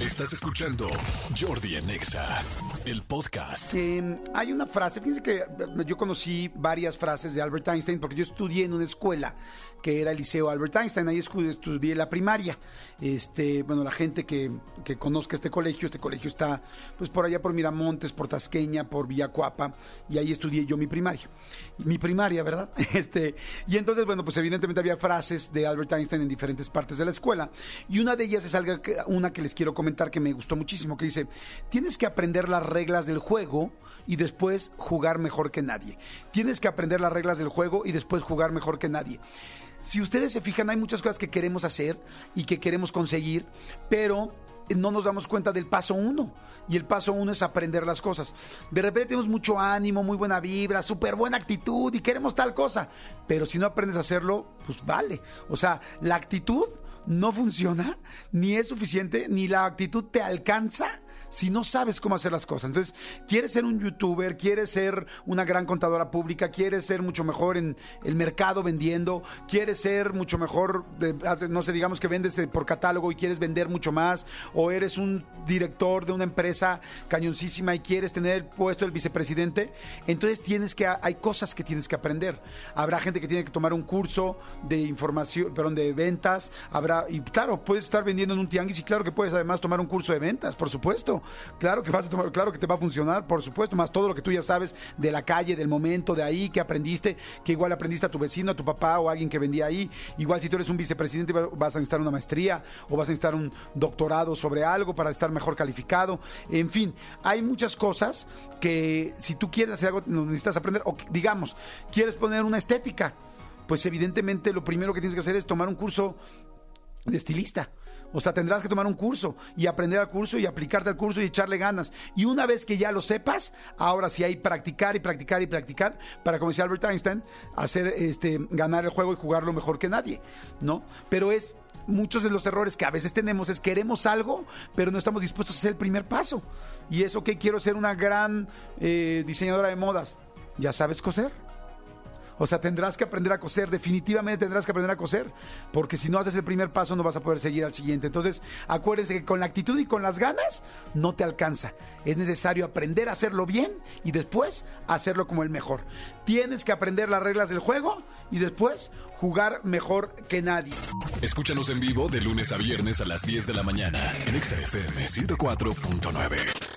Estás escuchando Jordi Anexa, el podcast. Eh, hay una frase, fíjense que eh, yo conocí varias frases de Albert Einstein porque yo estudié en una escuela que era el Liceo Albert Einstein, ahí estudié la primaria. Este, bueno, la gente que, que conozca este colegio, este colegio está pues por allá por Miramontes, por Tasqueña, por Villacuapa, y ahí estudié yo mi primaria. Mi primaria, ¿verdad? Este, y entonces, bueno, pues evidentemente había frases de Albert Einstein en diferentes partes de la escuela, y una de ellas es algo una que les quiero comentar que me gustó muchísimo, que dice, tienes que aprender las reglas del juego y después jugar mejor que nadie. Tienes que aprender las reglas del juego y después jugar mejor que nadie. Si ustedes se fijan, hay muchas cosas que queremos hacer y que queremos conseguir, pero no nos damos cuenta del paso uno. Y el paso uno es aprender las cosas. De repente tenemos mucho ánimo, muy buena vibra, súper buena actitud y queremos tal cosa. Pero si no aprendes a hacerlo, pues vale. O sea, la actitud no funciona, ni es suficiente, ni la actitud te alcanza si no sabes cómo hacer las cosas. Entonces, quieres ser un youtuber, quieres ser una gran contadora pública, quieres ser mucho mejor en el mercado vendiendo, quieres ser mucho mejor, de- no sé, digamos que vendes eh, por catálogo y quieres vender mucho más, o eres un director de una empresa cañoncísima y quieres tener el puesto del vicepresidente, entonces tienes que, hay cosas que tienes que aprender. Habrá gente que tiene que tomar un curso de información, perdón, de ventas, habrá, y claro, puedes estar vendiendo en un tianguis y claro que puedes además tomar un curso de ventas, por supuesto. Claro que vas a tomar, claro que te va a funcionar, por supuesto, más todo lo que tú ya sabes de la calle, del momento, de ahí, que aprendiste, que igual aprendiste a tu vecino, a tu papá o a alguien que vendía ahí. Igual si tú eres un vicepresidente va- vas a necesitar una maestría o vas a necesitar un doctorado sobre algo para estar mejor calificado. En fin, hay muchas cosas que si tú quieres hacer algo necesitas aprender o digamos, quieres poner una estética, pues evidentemente lo primero que tienes que hacer es tomar un curso de estilista. O sea, tendrás que tomar un curso y aprender al curso y aplicarte al curso y echarle ganas. Y una vez que ya lo sepas, ahora sí hay practicar y practicar y practicar para, como decía Albert Einstein, hacer este ganar el juego y jugarlo mejor que nadie, ¿no? Pero es muchos de los errores que a veces tenemos es queremos algo, pero no estamos dispuestos a hacer el primer paso. Y eso que quiero ser una gran eh, diseñadora de modas. ¿Ya sabes coser? O sea, tendrás que aprender a coser, definitivamente tendrás que aprender a coser, porque si no haces el primer paso no vas a poder seguir al siguiente. Entonces, acuérdense que con la actitud y con las ganas no te alcanza. Es necesario aprender a hacerlo bien y después hacerlo como el mejor. Tienes que aprender las reglas del juego y después jugar mejor que nadie. Escúchanos en vivo de lunes a viernes a las 10 de la mañana en Exa FM 104.9.